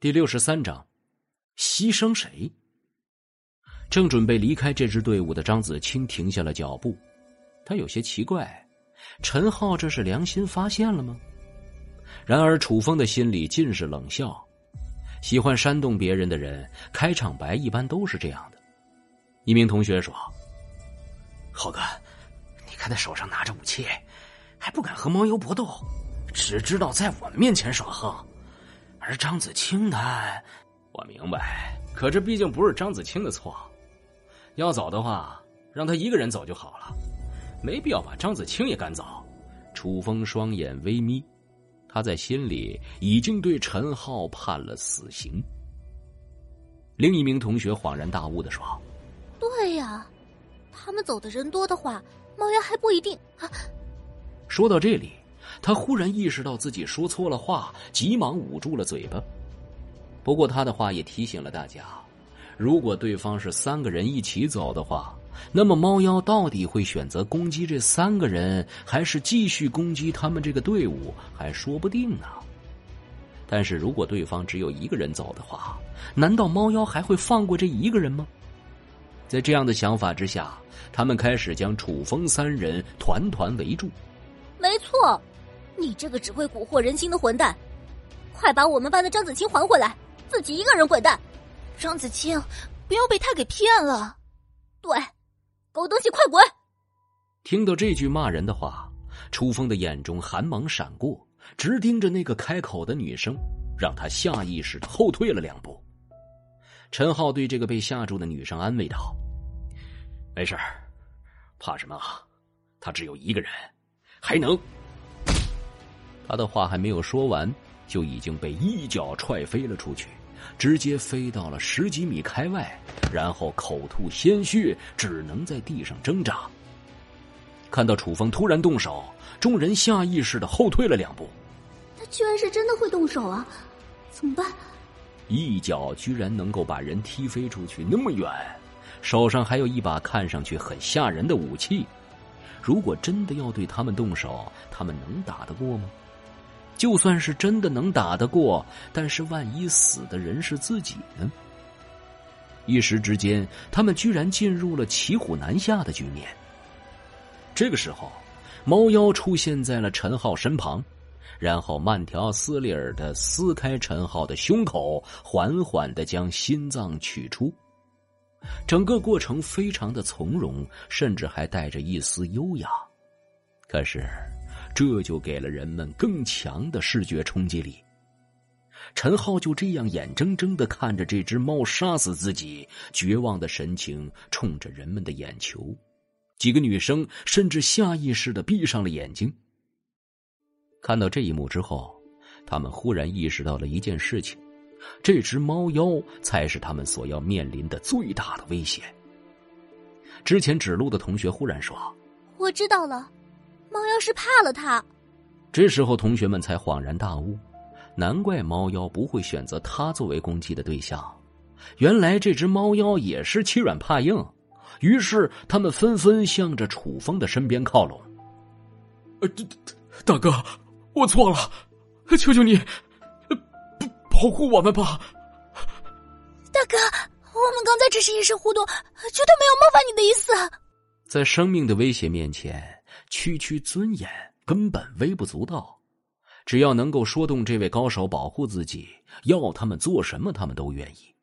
第六十三章，牺牲谁？正准备离开这支队伍的张子清停下了脚步，他有些奇怪：陈浩这是良心发现了吗？然而楚风的心里尽是冷笑。喜欢煽动别人的人，开场白一般都是这样的。一名同学说：“浩哥，你看他手上拿着武器，还不敢和猫妖搏斗，只知道在我们面前耍横。”而张子清他，我明白，可这毕竟不是张子清的错。要走的话，让他一个人走就好了，没必要把张子清也赶走。楚风双眼微眯，他在心里已经对陈浩判了死刑。另一名同学恍然大悟的说：“对呀，他们走的人多的话，猫妖还不一定啊。”说到这里。他忽然意识到自己说错了话，急忙捂住了嘴巴。不过他的话也提醒了大家：如果对方是三个人一起走的话，那么猫妖到底会选择攻击这三个人，还是继续攻击他们这个队伍，还说不定呢。但是如果对方只有一个人走的话，难道猫妖还会放过这一个人吗？在这样的想法之下，他们开始将楚风三人团团围住。没错。你这个只会蛊惑人心的混蛋，快把我们班的张子清还回来，自己一个人滚蛋！张子清，不要被他给骗了。对，狗东西，快滚！听到这句骂人的话，楚风的眼中寒芒闪过，直盯着那个开口的女生，让他下意识的后退了两步。陈浩对这个被吓住的女生安慰道：“没事儿，怕什么？他只有一个人，还能……”他的话还没有说完，就已经被一脚踹飞了出去，直接飞到了十几米开外，然后口吐鲜血，只能在地上挣扎。看到楚风突然动手，众人下意识的后退了两步。他居然是真的会动手啊！怎么办？一脚居然能够把人踢飞出去那么远，手上还有一把看上去很吓人的武器。如果真的要对他们动手，他们能打得过吗？就算是真的能打得过，但是万一死的人是自己呢？一时之间，他们居然进入了骑虎难下的局面。这个时候，猫妖出现在了陈浩身旁，然后慢条斯理儿的撕开陈浩的胸口，缓缓的将心脏取出。整个过程非常的从容，甚至还带着一丝优雅。可是。这就给了人们更强的视觉冲击力。陈浩就这样眼睁睁的看着这只猫杀死自己，绝望的神情冲着人们的眼球。几个女生甚至下意识的闭上了眼睛。看到这一幕之后，他们忽然意识到了一件事情：这只猫妖才是他们所要面临的最大的威胁。之前指路的同学忽然说：“我知道了。”猫妖是怕了他，这时候同学们才恍然大悟，难怪猫妖不会选择他作为攻击的对象，原来这只猫妖也是欺软怕硬。于是他们纷纷向着楚风的身边靠拢。呃，大哥，我错了，求求你，保护我们吧。大哥，我们刚才只是一时糊涂，绝对没有冒犯你的意思。在生命的威胁面前。区区尊严根本微不足道，只要能够说动这位高手保护自己，要他们做什么，他们都愿意。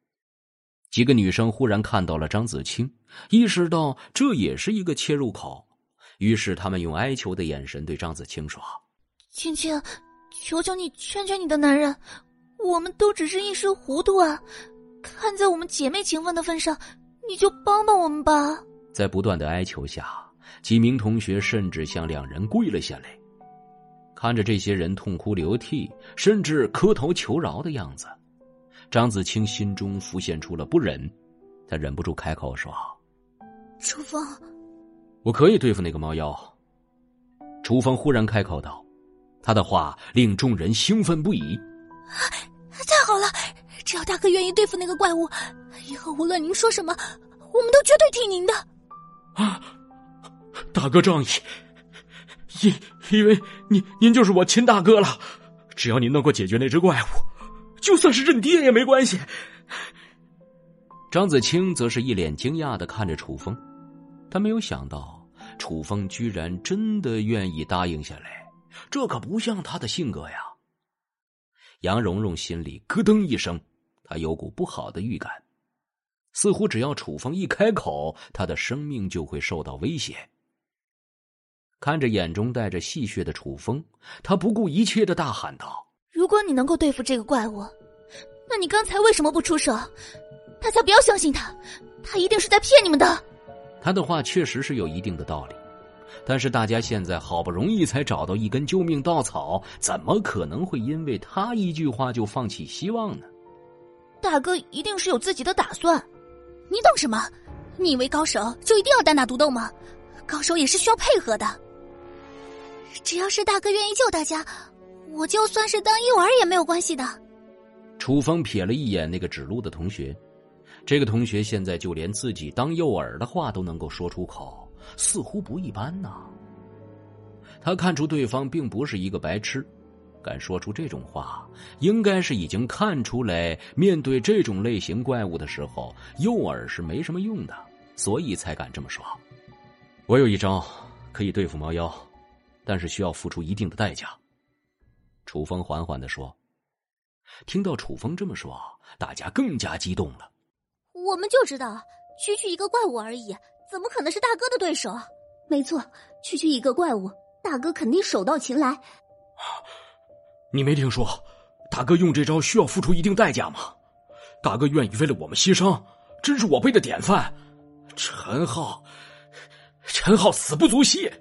几个女生忽然看到了张子清，意识到这也是一个切入口，于是她们用哀求的眼神对张子清说：“青青，求求你劝劝你的男人，我们都只是一时糊涂啊！看在我们姐妹情分的份上，你就帮帮我们吧。”在不断的哀求下。几名同学甚至向两人跪了下来，看着这些人痛哭流涕，甚至磕头求饶的样子，张子清心中浮现出了不忍，他忍不住开口说：“楚风，我可以对付那个猫妖。”楚风忽然开口道，他的话令众人兴奋不已。太好了，只要大哥愿意对付那个怪物，以后无论您说什么，我们都绝对听您的。啊！大哥仗义，因因为您您就是我亲大哥了，只要您能够解决那只怪物，就算是认爹也没关系。张子清则是一脸惊讶的看着楚风，他没有想到楚风居然真的愿意答应下来，这可不像他的性格呀。杨蓉蓉心里咯噔一声，她有股不好的预感，似乎只要楚风一开口，她的生命就会受到威胁。看着眼中带着戏谑的楚风，他不顾一切的大喊道：“如果你能够对付这个怪物，那你刚才为什么不出手？”大家不要相信他，他一定是在骗你们的。他的话确实是有一定的道理，但是大家现在好不容易才找到一根救命稻草，怎么可能会因为他一句话就放弃希望呢？大哥一定是有自己的打算，你懂什么？你以为高手就一定要单打独斗吗？高手也是需要配合的。只要是大哥愿意救大家，我就算是当诱饵也没有关系的。楚风瞥了一眼那个指路的同学。这个同学现在就连自己当诱饵的话都能够说出口，似乎不一般呐。他看出对方并不是一个白痴，敢说出这种话，应该是已经看出来，面对这种类型怪物的时候，诱饵是没什么用的，所以才敢这么说。我有一招可以对付猫妖，但是需要付出一定的代价。楚风缓缓的说。听到楚风这么说，大家更加激动了。我们就知道，区区一个怪物而已，怎么可能是大哥的对手？没错，区区一个怪物，大哥肯定手到擒来。你没听说，大哥用这招需要付出一定代价吗？大哥愿意为了我们牺牲，真是我辈的典范。陈浩，陈浩死不足惜。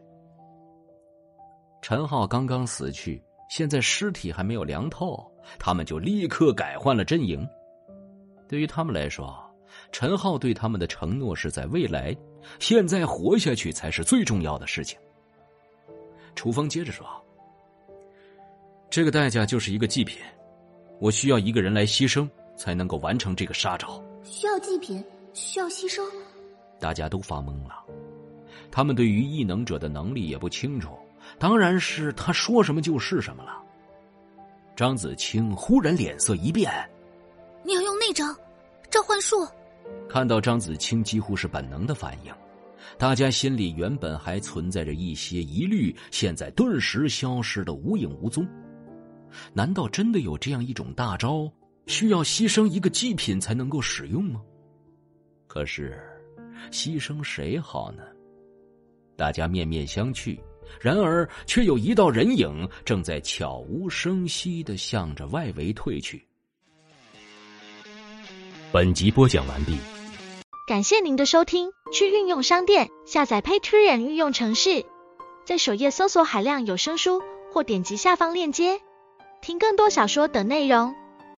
陈浩刚刚死去，现在尸体还没有凉透，他们就立刻改换了阵营。对于他们来说。陈浩对他们的承诺是在未来，现在活下去才是最重要的事情。楚风接着说：“这个代价就是一个祭品，我需要一个人来牺牲，才能够完成这个杀招。需要祭品，需要牺牲。”大家都发懵了，他们对于异能者的能力也不清楚，当然是他说什么就是什么了。张子清忽然脸色一变：“你要用那招召唤术？”看到张子清几乎是本能的反应，大家心里原本还存在着一些疑虑，现在顿时消失的无影无踪。难道真的有这样一种大招，需要牺牲一个祭品才能够使用吗？可是，牺牲谁好呢？大家面面相觑，然而却有一道人影正在悄无声息地向着外围退去。本集播讲完毕，感谢您的收听。去运用商店下载 Patreon 运用程式，在首页搜索海量有声书，或点击下方链接听更多小说等内容。